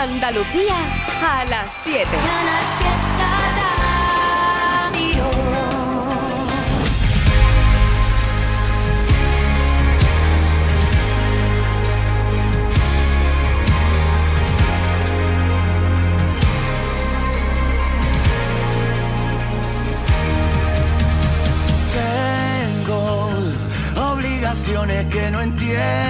Andalucía a las 7. Tengo obligaciones que no entiendo.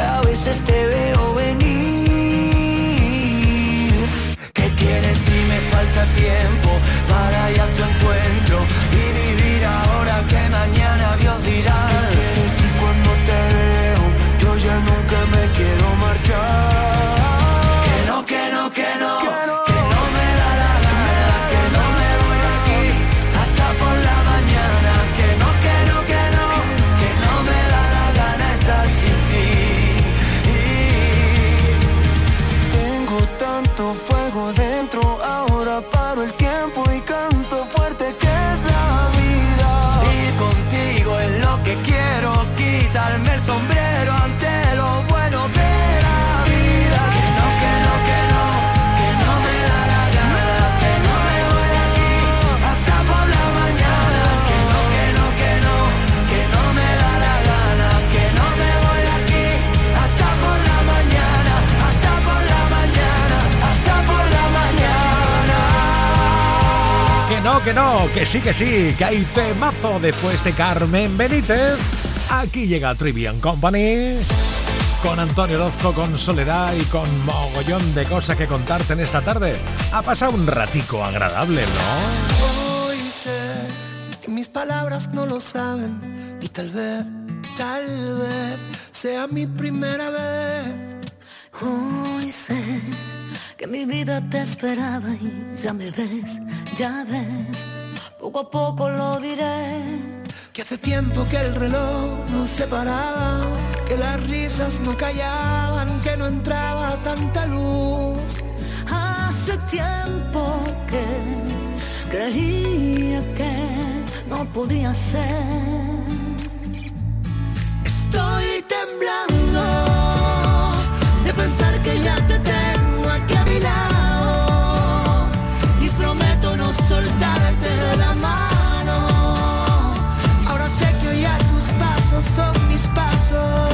a veces te veo venir. ¿Qué quieres si me falta tiempo para ir a tu Que no, que sí, que sí, que hay temazo después de Carmen Benítez. Aquí llega Trivian Company con Antonio Orozco, con Soledad y con mogollón de cosas que contarte en esta tarde. Ha pasado un ratico agradable, ¿no? Mis palabras no lo saben y tal vez, tal vez sea mi primera vez. Que mi vida te esperaba y ya me ves, ya ves, poco a poco lo diré. Que hace tiempo que el reloj no se paraba, que las risas no callaban, que no entraba tanta luz. Hace tiempo que creía que no podía ser. Estoy temblando de pensar que ya te tengo soltarte de la mano. Ahora sé que hoy a tus pasos son mis pasos.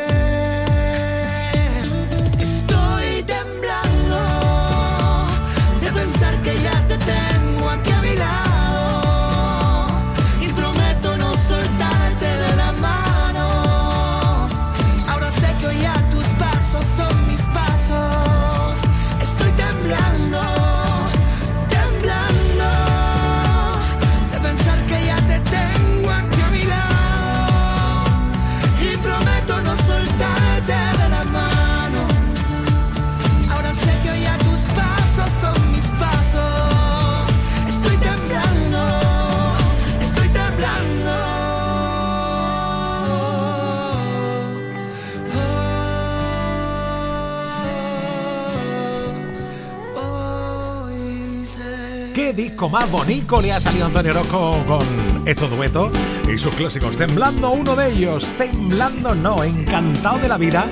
Disco más bonito le ha salido Antonio Orozco con estos duetos y sus clásicos. Temblando uno de ellos, temblando no, encantado de la vida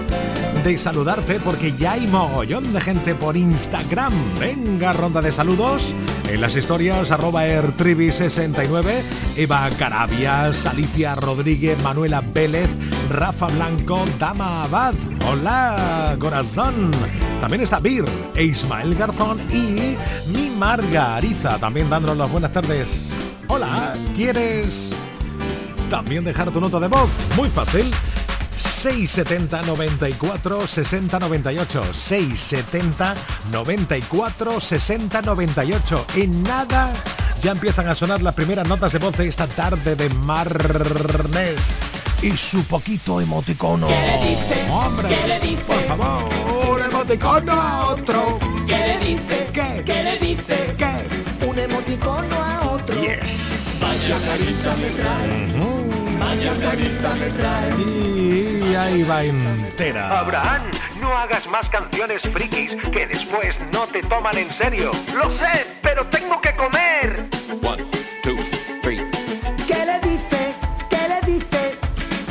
de saludarte porque ya hay mogollón de gente por Instagram. Venga, ronda de saludos. En las historias, arroba ertrivi69, Eva Carabias, Alicia Rodríguez, Manuela Vélez, Rafa Blanco, Dama Abad. Hola, corazón. También está Bir e Ismael Garzón y mi Margariza, también dándonos las buenas tardes. Hola, ¿quieres también dejar tu nota de voz? Muy fácil. 670 94 60 98 670 94 60 98 en nada ya empiezan a sonar las primeras notas de voz de esta tarde de marnes y su poquito emoticono. ¿Qué le dice? Hombre, ¿Qué le dice? por favor, emoticono a otro. ¿Qué le dice? ¿Qué? ¿Qué le dice? ¿Qué? Un emoticono a otro. Yes. Vaya carita me traes. Vaya carita me traes. Y ahí va entera. Abraham, no hagas más canciones frikis que después no te toman en serio. Lo sé, pero tengo que comer. ¿Qué le dice? ¿Qué le dice?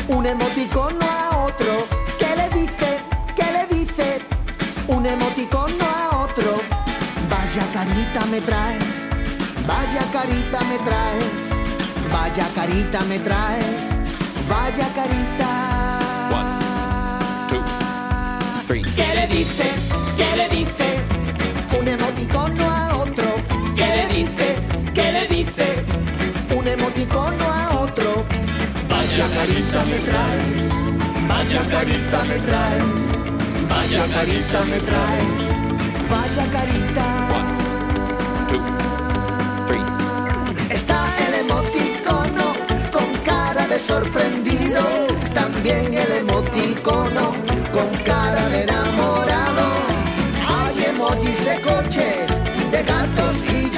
Un emoticono a otro. Un emoticono a otro. Vaya carita me traes. Vaya carita me traes. Vaya carita me traes. Vaya carita. ¿Qué le dice? ¿Qué le dice? Un emoticono a otro. ¿Qué le dice? ¿Qué le dice? Un emoticono a otro. Vaya carita me traes. Vaya carita me traes. Vaya carita me traes. Vaya carita. Está el emoticono con cara de sorprendido. También el emoticono con cara de enamorado. Hay emojis de coches, de gatos y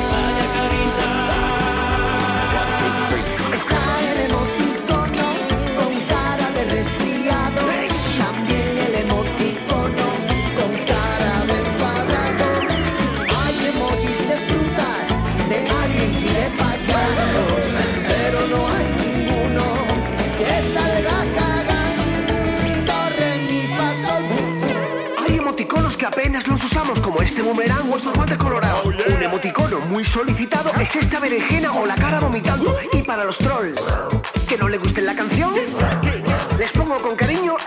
Boomerang o estos guantes colorados. Un emoticono muy solicitado es esta berenjena o la cara vomitando. Y para los trolls, que no le guste la canción, les pongo con cariño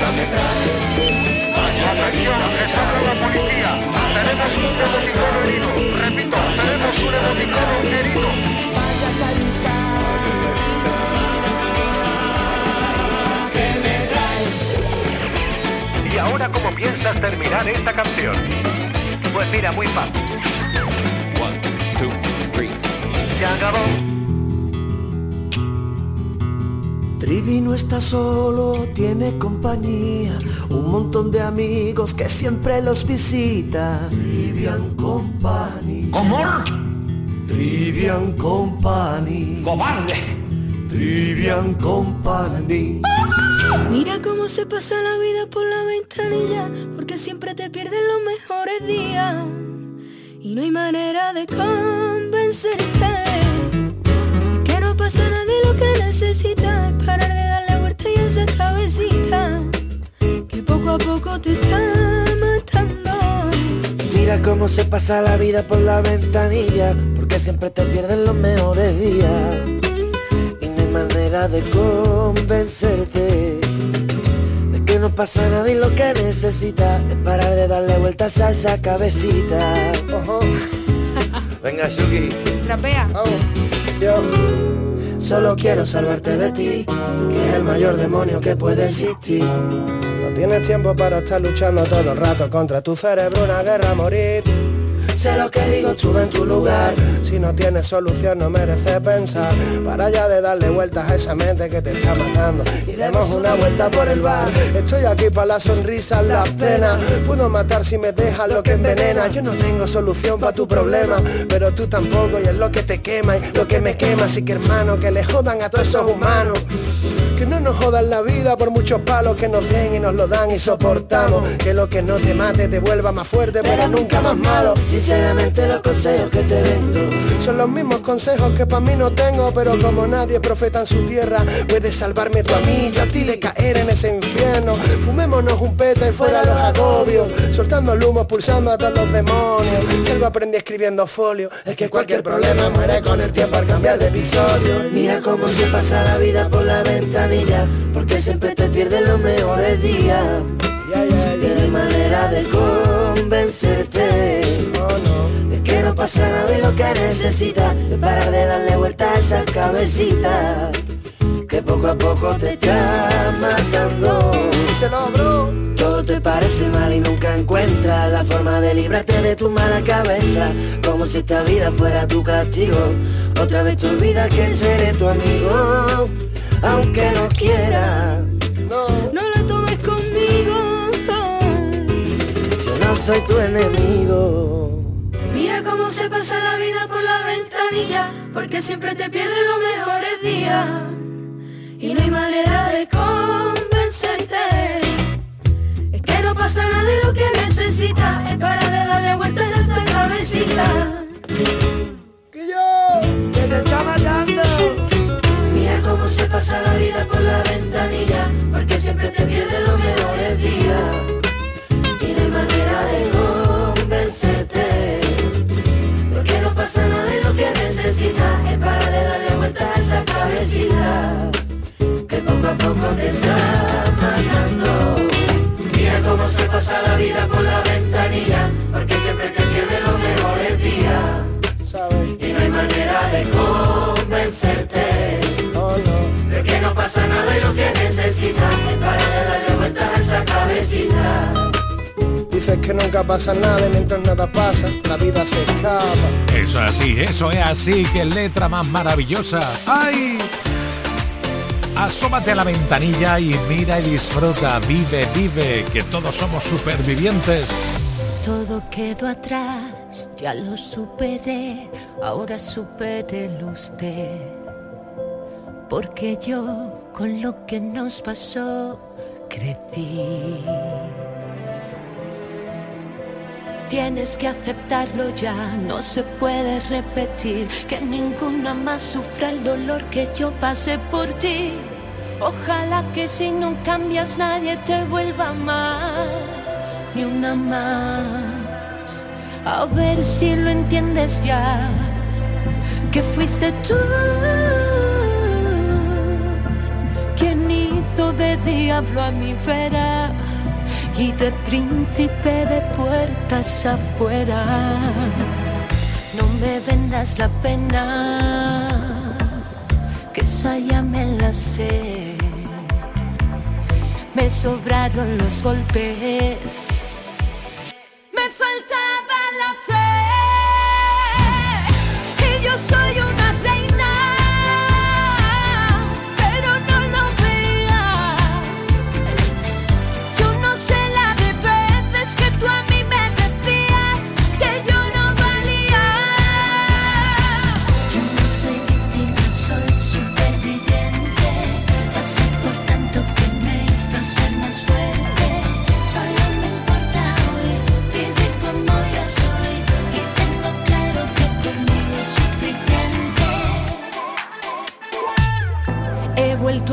Me traes. Vaya carita me traes. policía. Tenemos un emoticono herido. Repito, tenemos un emoticono herido. Vaya carita. Que me traes. ¿Y ahora cómo piensas terminar esta canción? Pues mira, muy fácil. Se acabó. Trivi no está solo, tiene compañía, un montón de amigos que siempre los visita. Trivian Company. ¡Amor! Trivian Company. ¡Cobarde! Trivian Company. Mira cómo se pasa la vida por la ventanilla, porque siempre te pierden los mejores días. Y no hay manera de convencerte pasa nada de lo que necesitas. Es parar de darle vuelta y esa cabecita que poco a poco te está matando. Mira cómo se pasa la vida por la ventanilla, porque siempre te pierden los mejores días. Y no hay manera de convencerte de que no pasa nada y lo que necesitas es parar de darle vueltas a esa cabecita. Ojo. Venga, Shuki. Trapea. Yo solo quiero salvarte de ti, que es el mayor demonio que puede existir. No tienes tiempo para estar luchando todo el rato contra tu cerebro, una guerra a morir. Sé lo que digo, estuve en tu lugar. Si no tienes solución, no merece pensar. Para ya de darle vueltas a esa mente que te está matando. Y demos una vuelta por el bar. Estoy aquí para la sonrisa, las penas. Puedo matar si me dejas lo que envenena. Yo no tengo solución para tu problema, pero tú tampoco. Y es lo que te quema y lo que me quema. Así que hermano, que le jodan a todos esos humanos. Que no nos jodan la vida por muchos palos que nos den y nos lo dan y soportamos. Que lo que no te mate te vuelva más fuerte, pero nunca más malo. Sinceramente los consejos que te vendo son los mismos consejos que para mí no tengo, pero como nadie profeta en su tierra, puedes salvarme tú a mí, yo a ti de caer en ese infierno. Fumémonos un peta y fuera los agobios, soltando el humo, pulsando a todos los demonios. Si algo aprendí escribiendo folio, es que cualquier problema muere con el tiempo al cambiar de episodio. Mira cómo se pasa la vida por la ventanilla, porque siempre te pierdes los mejores días. Y no hay manera de convencerte de que no pasa nada y lo que necesitas es parar de darle vuelta a esa cabecita que poco a poco te está matando. Todo te parece mal y nunca encuentras la forma de librarte de tu mala cabeza. Como si esta vida fuera tu castigo. Otra vez te olvidas que seré tu amigo, aunque no quiera. No la tomes conmigo. Yo no soy tu enemigo. Mira cómo se pasa la vida por la ventanilla, porque siempre te pierdes los mejores días. Y no hay manera de convencerte. Es que no pasa nada de lo que necesitas. Es para de darle vueltas a esta cabecita. Que yo, que te está matando. Mira cómo se pasa la vida por la ventanilla, porque siempre te pierdes los mejores días. Y no hay manera de convencerte. Porque no pasa nada de lo que necesitas. Es para de darle vueltas a esa cabecita. Te está matando. Mira cómo se pasa la vida por la ventanilla, porque siempre te pierdes los mejores días. Y no hay manera de convencerte Oh no. de que no pasa nada y lo que necesitas es para de darle vueltas a esa cabecita. Dices que nunca pasa nada y mientras nada pasa, la vida se escapa. Eso es así, eso es así, qué letra más maravillosa. ¡Ay! Asómate a la ventanilla y mira y disfruta, vive, vive, que todos somos supervivientes. Todo quedó atrás, ya lo superé, ahora supérelo usted. Porque yo con lo que nos pasó crecí. Tienes que aceptarlo ya, no se puede repetir que ninguna más sufra el dolor que yo pasé por ti. Ojalá que si no cambias nadie te vuelva a amar, ni una más. A ver si lo entiendes ya, que fuiste tú quien hizo de diablo a mi vera y de príncipe de puertas afuera. No me vendas la pena, esa ya me la sé. Me sobraron los golpes,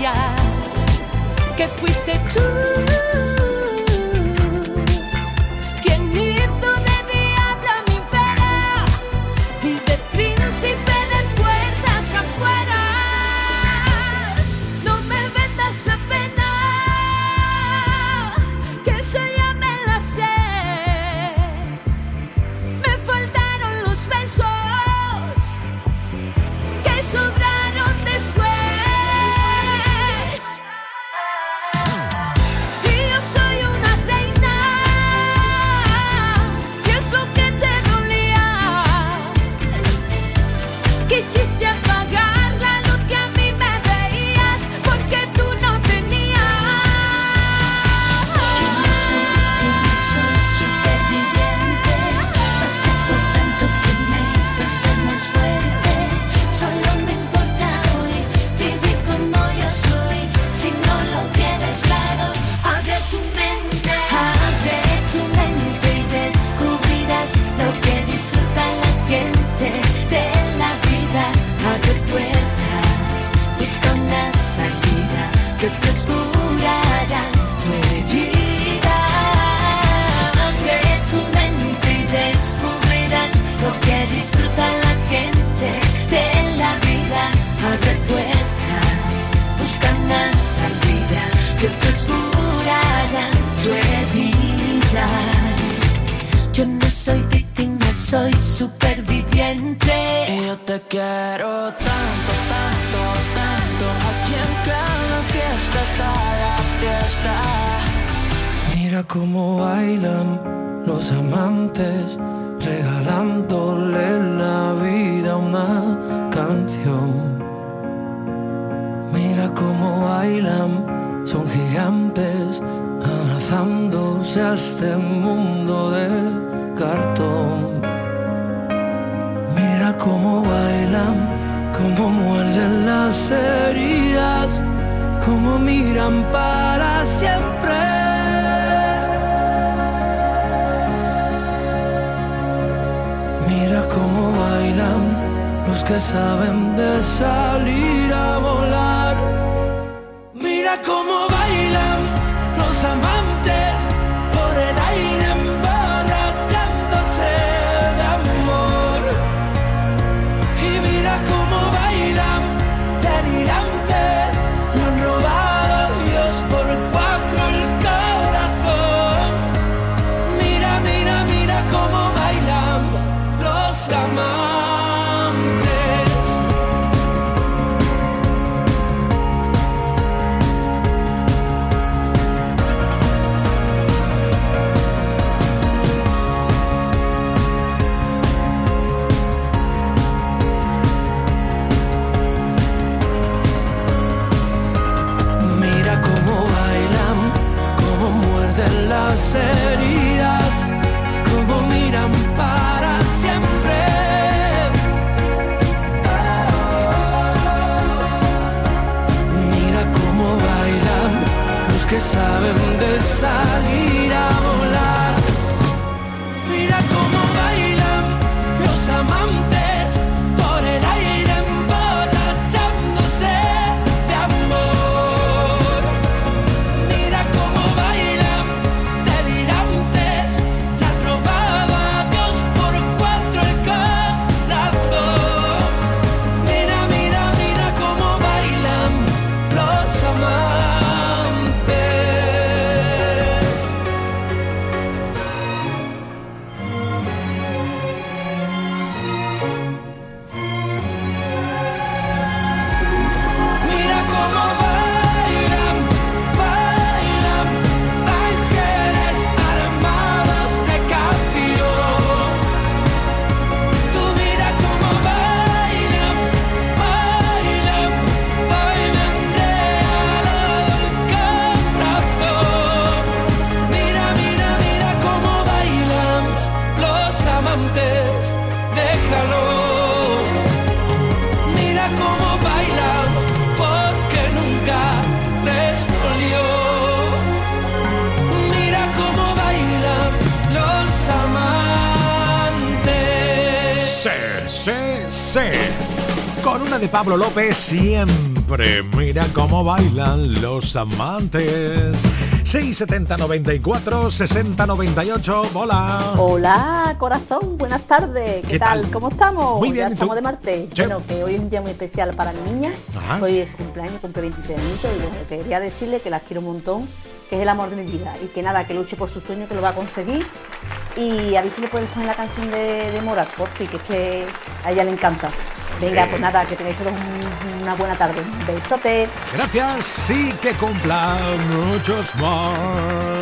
Ya, que fuiste tú. las heridas, como miran para siempre. Mira cómo bailan los que saben de salir. José. Con una de Pablo López siempre. Mira cómo bailan los amantes. 67094 6098. Hola. Hola, corazón. Buenas tardes. ¿Qué, tal? ¿Cómo estamos? Muy bien. Ya estamos de martes. Bueno, que hoy es un día muy especial para mi niña. Hoy es cumpleaños, cumple 26 minutos. y bueno, quería decirle que las quiero un montón, que es el amor de mi vida y que nada, que luche por su sueño, que lo va a conseguir y a ver si le puedes poner la canción de, de Morat, porque es que a ella le encanta. Venga, pues nada, que tengáis todos una buena tarde. Un besote. Gracias, sí que cumpla muchos más.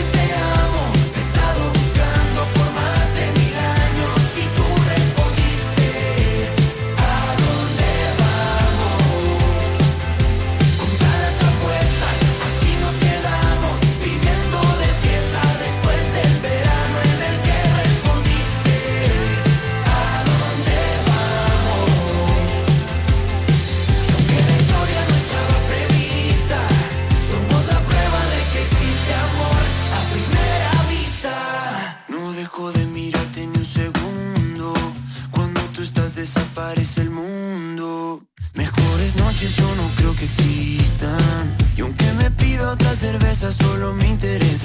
otra cerveza, solo me interesa.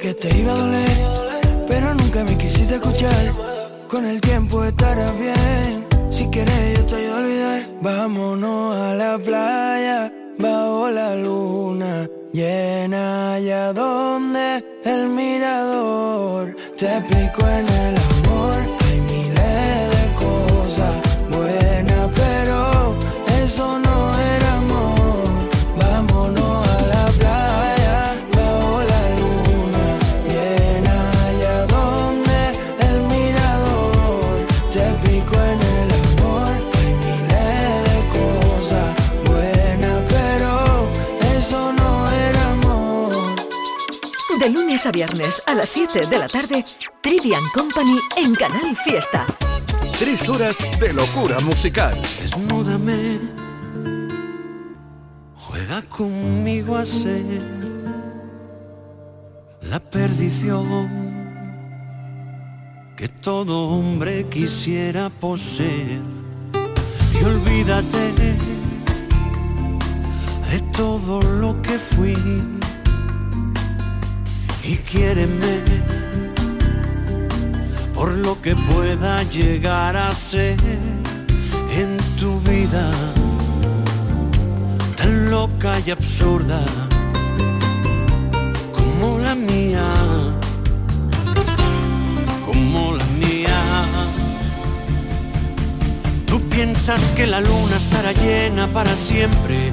Que te iba a doler, pero nunca me quisiste escuchar. Con el tiempo estarás bien. Si quieres yo te ayudo a olvidar. Vámonos a la playa bajo la luna llena allá donde el mirador te explico en el lunes a viernes a las 7 de la tarde, Trivian Company en Canal Fiesta. Tres horas de locura musical. Desnúdame, juega conmigo a ser la perdición que todo hombre quisiera poseer. Y olvídate de todo lo que fui y quiéreme por lo que pueda llegar a ser en tu vida tan loca y absurda como la mía, como la mía. Tú piensas que la luna estará llena para siempre.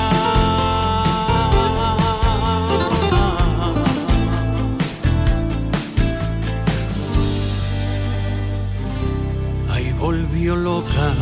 Volvió loca.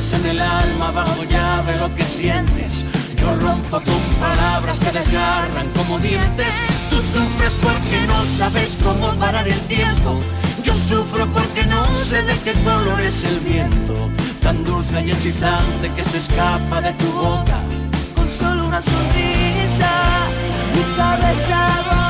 En el alma bajo llave lo que sientes. Yo rompo con palabras que desgarran como dientes. Tú sufres porque no sabes cómo parar el tiempo. Yo sufro porque no sé de qué color es el viento. Tan dulce y hechizante que se escapa de tu boca. Con solo una sonrisa, mi cabeza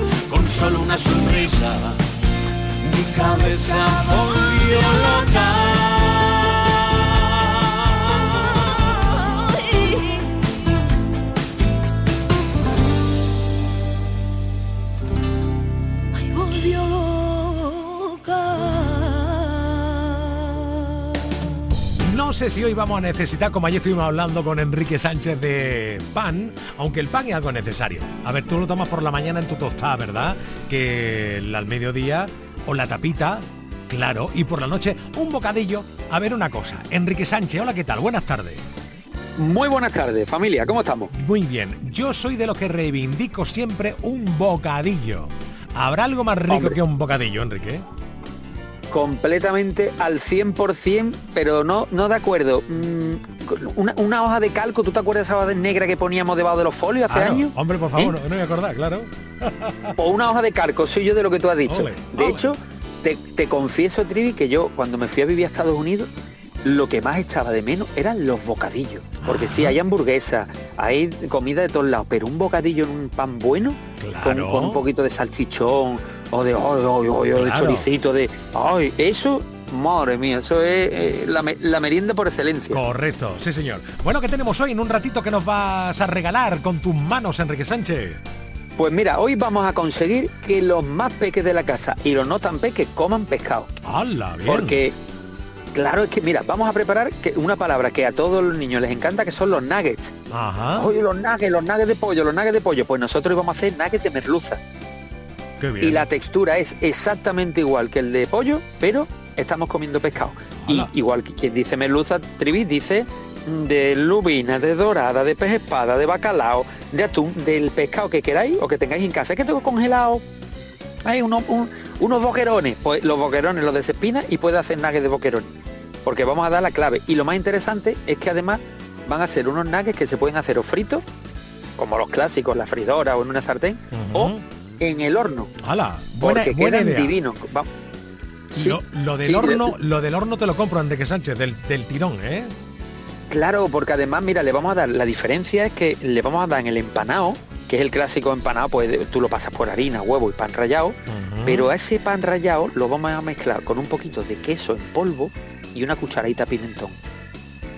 solo una sonrisa. Mi cabeza volvió loca. No sé si hoy vamos a necesitar, como ayer estuvimos hablando con Enrique Sánchez de pan, aunque el pan es algo necesario. A ver, tú lo tomas por la mañana en tu tostada, ¿verdad? Que al mediodía o la tapita, claro, y por la noche un bocadillo. A ver una cosa, Enrique Sánchez, hola, ¿qué tal? Buenas tardes. Muy buenas tardes, familia, ¿cómo estamos? Muy bien, yo soy de los que reivindico siempre un bocadillo. ¿Habrá algo más rico que un bocadillo, Enrique? Completamente al 100%, pero no, no de acuerdo. Mm, una, hoja de calco, ¿tú te acuerdas esa hoja negra que poníamos debajo de los folios hace años? Hombre, por favor, ¿Eh? no, me voy a acordar, claro. o una hoja de calco, soy yo de lo que tú has dicho. de hecho, te, confieso, Trivi, que yo cuando me fui a vivir a Estados Unidos, lo que más echaba de menos eran los bocadillos. Porque sí, hay hamburguesa, hay comida de todos lados, pero un bocadillo en un pan bueno, con, un poquito de salchichón, o de, de choricito, de, ay, eso Madre mía, eso es eh, la, merienda por excelencia. Correcto, sí señor. Bueno, ¿qué tenemos hoy en un ratito que nos vas a regalar con tus manos, Enrique Sánchez? Pues mira, hoy vamos a conseguir que los más peques de la casa y los no tan peques coman pescado. ¡Hala, bien! Porque, claro, es que mira, vamos a preparar que una palabra que a todos los niños les encanta, que son los nuggets. Ajá. Oye, los nuggets, los nuggets de pollo, los nuggets de pollo. Pues nosotros vamos a hacer nuggets de merluza. Y la textura es exactamente igual que el de pollo, pero estamos comiendo pescado. Y igual que quien dice merluza, trivi dice de lubina, de dorada, de pez espada, de bacalao, de atún, del pescado que queráis o que tengáis en casa. Es que tengo congelado. Hay unos, unos boquerones, pues los boquerones los de espina y puede hacer nuggets de boquerones. Porque vamos a dar la clave. Y lo más interesante es que además van a ser unos nuggets que se pueden hacer o fritos, como los clásicos, la fridora o en una sartén, o en el horno. ¡Hala! Buena, porque buena quedan divinos. lo, del horno, lo del horno te lo compro, Enrique Sánchez, del, del tirón, ¿eh? Claro, porque además, mira, le vamos a dar, la diferencia es que le vamos a dar en el empanado, que es el clásico empanado, pues tú lo pasas por harina, huevo y pan rallado, pero a ese pan rallado lo vamos a mezclar con un poquito de queso en polvo y una cucharadita pimentón.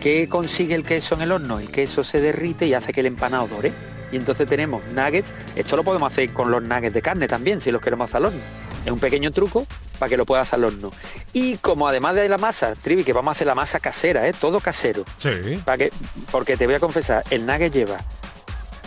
¿Qué consigue el queso en el horno? El queso se derrite y hace que el empanado dore y entonces tenemos nuggets. Esto lo podemos hacer con los nuggets de carne también, si los queremos hacer al horno. Es un pequeño truco para que lo puedas hacer al horno. Y como además de la masa, Trivi, que vamos a hacer la masa casera, ¿eh? todo casero. Sí. Para que, porque te voy a confesar, el nugget lleva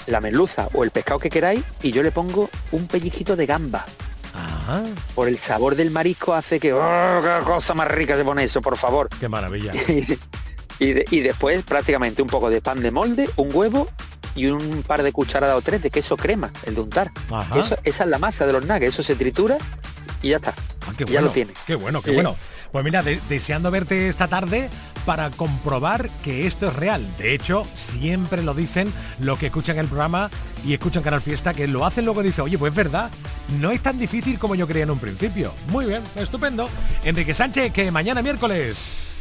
la merluza o el pescado que queráis y yo le pongo un pellizquito de gamba. Ajá. Por el sabor del marisco hace que... ¡Oh, qué cosa más rica se pone eso, por favor! ¡Qué maravilla! y, y después prácticamente un poco de pan de molde, un huevo y un par de cucharadas o tres de queso crema, el de untar. esa es la masa de los nuggets, eso se tritura y ya está. Ah, qué ya lo tiene. Qué bueno, qué bueno. Pues mira, deseando verte esta tarde para comprobar que esto es real. De hecho, siempre lo dicen los que escuchan el programa y escuchan Canal Fiesta, que lo hacen luego y dicen, oye, pues es verdad, no es tan difícil como yo creía en un principio. Muy bien, estupendo. Enrique Sánchez, que mañana miércoles.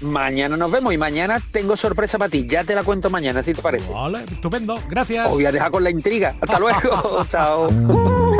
Mañana nos vemos y mañana tengo sorpresa para ti. Ya te la cuento mañana, si te parece. Vale, estupendo. Gracias. voy a dejar con la intriga. Hasta luego. Chao.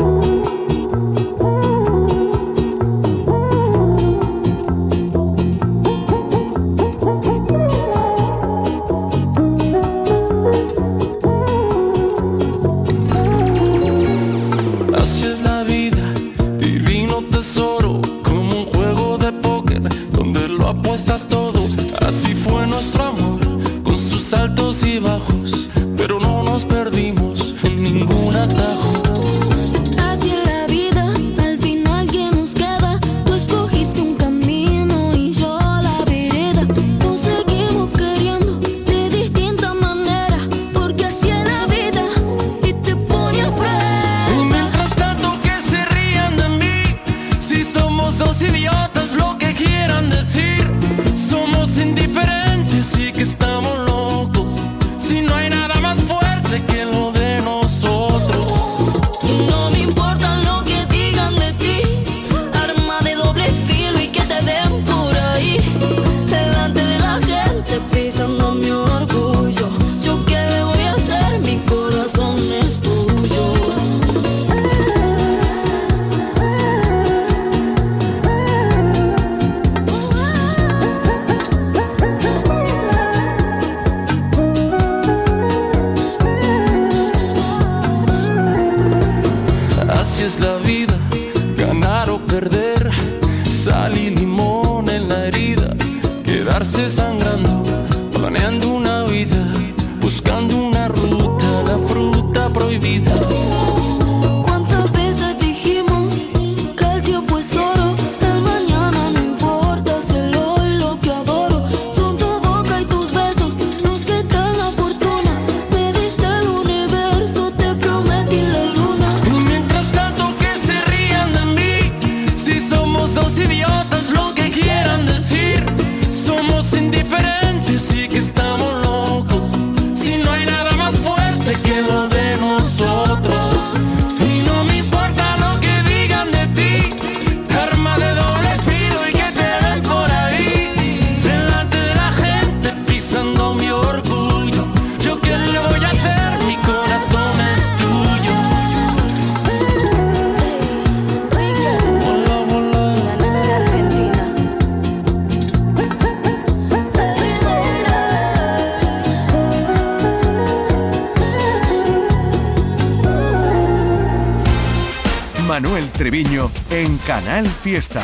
Treviño en Canal Fiesta.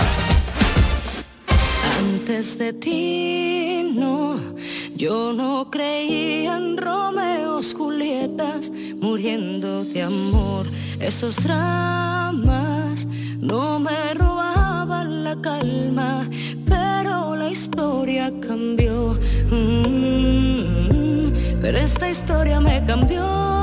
Antes de ti, no, yo no creía en Romeos, Julietas, muriendo de amor. Esos dramas no me robaban la calma, pero la historia cambió. Mm, pero esta historia me cambió.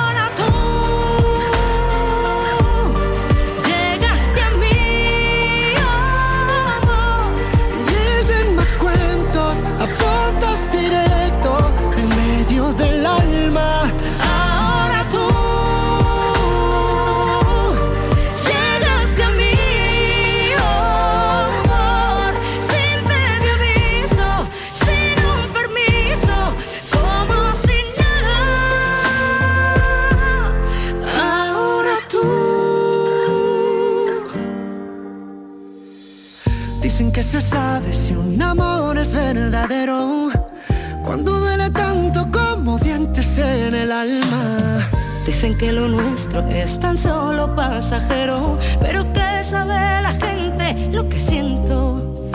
se sabe si un amor es verdadero cuando duele tanto como dientes en el alma. Dicen que lo nuestro es tan solo pasajero, pero que sabe la gente lo que siento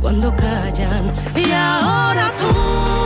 cuando callan. Y ahora tú.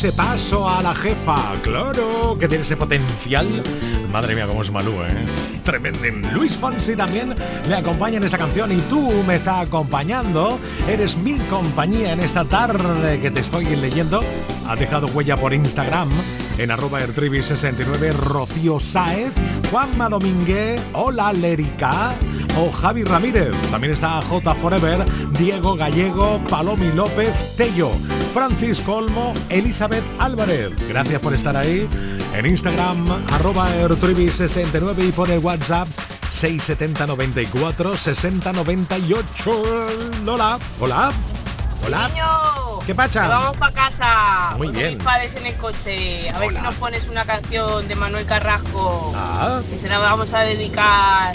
Ese paso a la jefa, claro, que tiene ese potencial. Madre mía, cómo es Malú, ¿eh? tremendo. Luis Fonsi también me acompaña en esta canción y tú me estás acompañando. Eres mi compañía en esta tarde que te estoy leyendo. Ha dejado huella por Instagram en arroba 69 Rocío Saez, Juanma Domínguez, Hola Lérica o Javi Ramírez. También está J Forever, Diego Gallego, Palomi López, Tello, Francisco Olmo, Elizabeth Álvarez. Gracias por estar ahí en Instagram, arroba 69 y por el WhatsApp 670 94 60 98. Hola, hola, hola. Niño, ¿Qué pasa? Vamos para casa. Muy bien. Mis padres en el coche. A ver si nos pones una canción de Manuel Carrasco. Ah. Que se la vamos a dedicar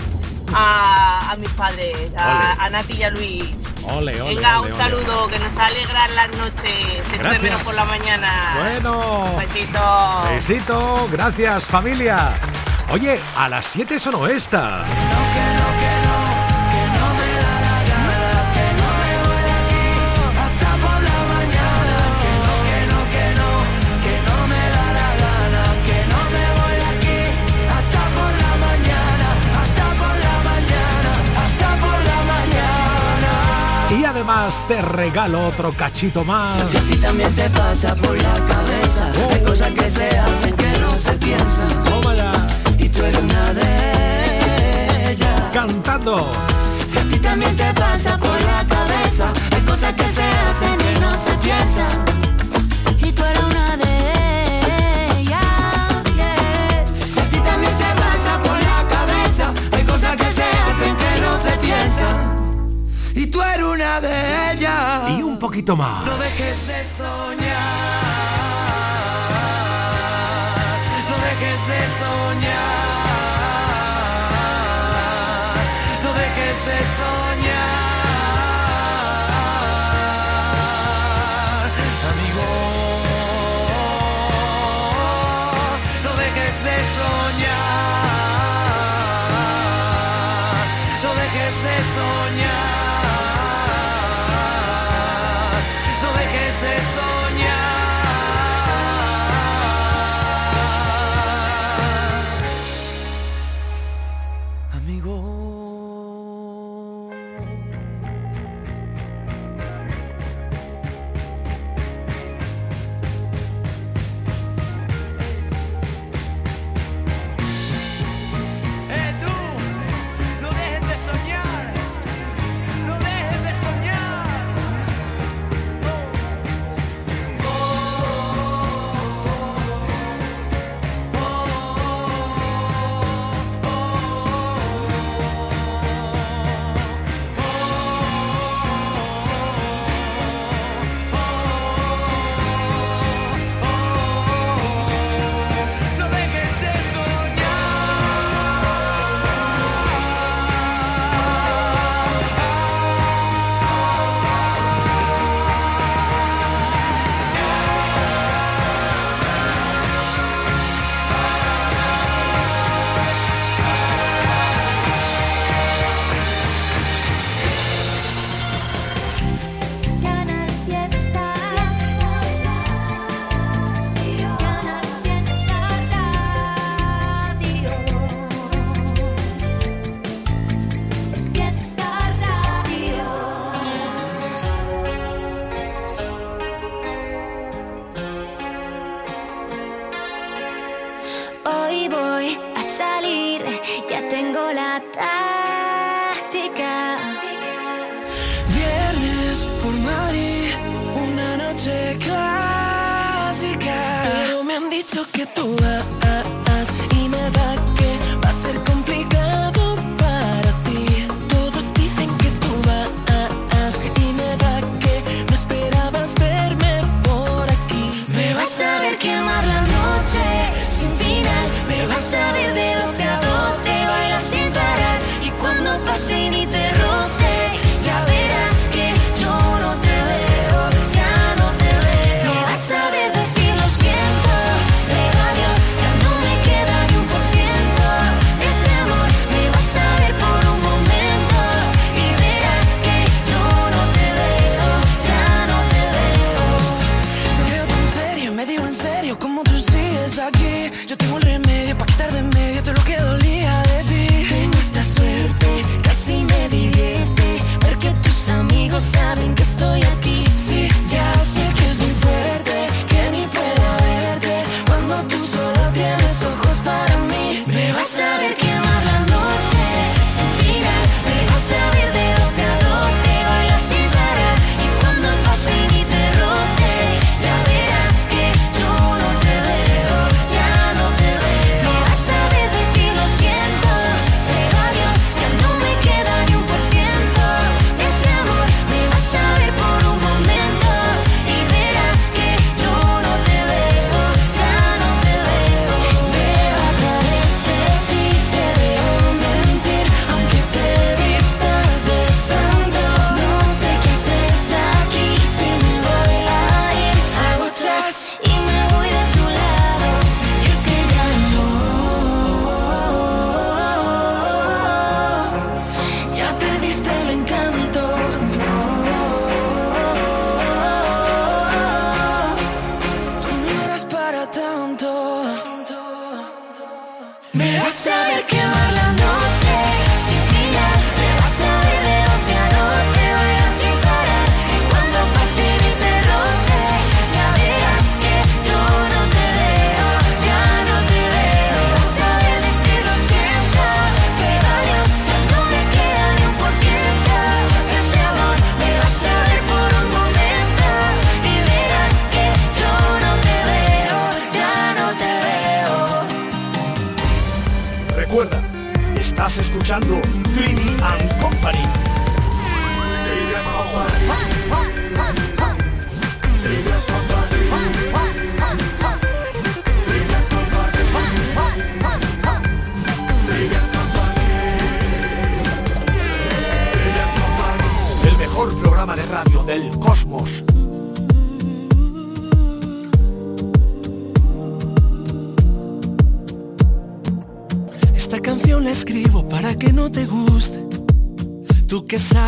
a, mis padres, a, a Nati y a Luis. Ole, ole, Venga, un saludo, que nos alegra las noches. Te menos por la mañana. Bueno. Besito. Besito, gracias familia. Oye, a las 7 sonó esta. Además te regalo otro cachito más. Si a ti también te pasa por la cabeza, oh. hay cosas que se hacen que no se piensan. Tómala. Y tú eres una de ellas. Cantando. Si a ti también te pasa por la cabeza, hay cosas que se hacen y no se piensan. Y tú eres una de ellas. Si a ti también te pasa por la cabeza, hay cosas que se hacen que no se piensan y tú eres una de ellas. Y un poquito más. No dejes de soñar, no dejes de soñar, no dejes de soñar. Amigo, no dejes de soñar,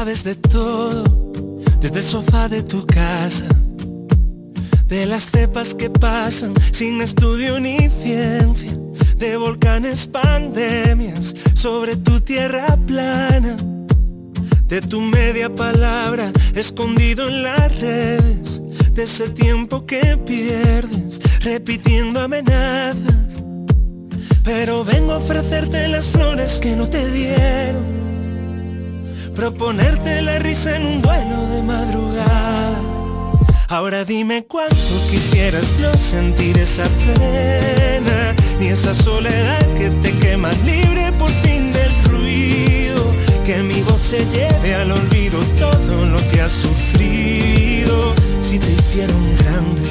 sabes de todo, desde el sofá de tu casa. De las cepas que pasan sin estudio ni ciencia. De volcanes, pandemias, sobre tu tierra plana. De tu media palabra escondido en las redes. De ese tiempo que pierdes repitiendo amenazas pero vengo a ofrecerte las flores que no te dieron. Proponerte la risa en un vuelo de madrugada. Ahora dime cuánto quisieras no sentir esa pena, ni esa soledad que te quema libre por fin del ruido. Que mi voz se lleve al olvido todo lo que has sufrido. Si te hicieron grande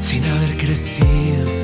sin haber crecido.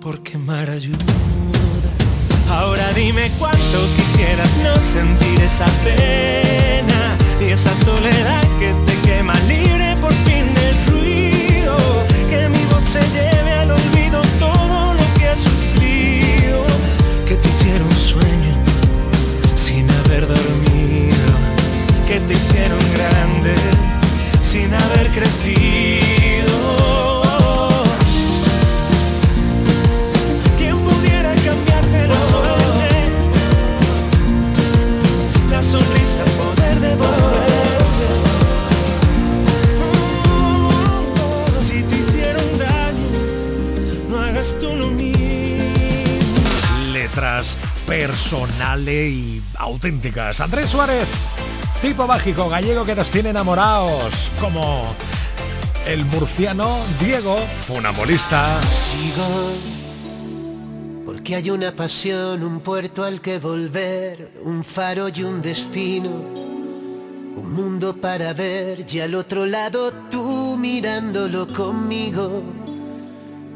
por quemar ayuda. Ahora dime cuánto quisieras no sentir esa pena y esa soledad que te quema libre por fin del ruido. Que mi voz se lleve al olvido todo lo que has sufrido. Que te hicieron sueño sin haber dormido. Que te hicieron grande personales y auténticas. Andrés Suárez, tipo mágico gallego que nos tiene enamorados, como el murciano Diego, funamolista. Sigo porque hay una pasión, un puerto al que volver, un faro y un destino, un mundo para ver y al otro lado tú mirándolo conmigo.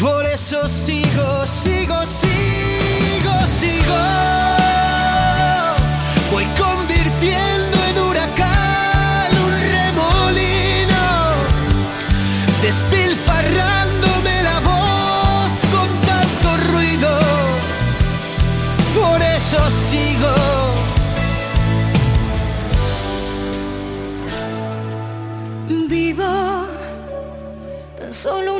Por eso sigo, sigo, sigo, sigo. Voy convirtiendo en huracán un remolino,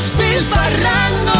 spill,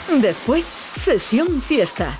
Después, sesión fiesta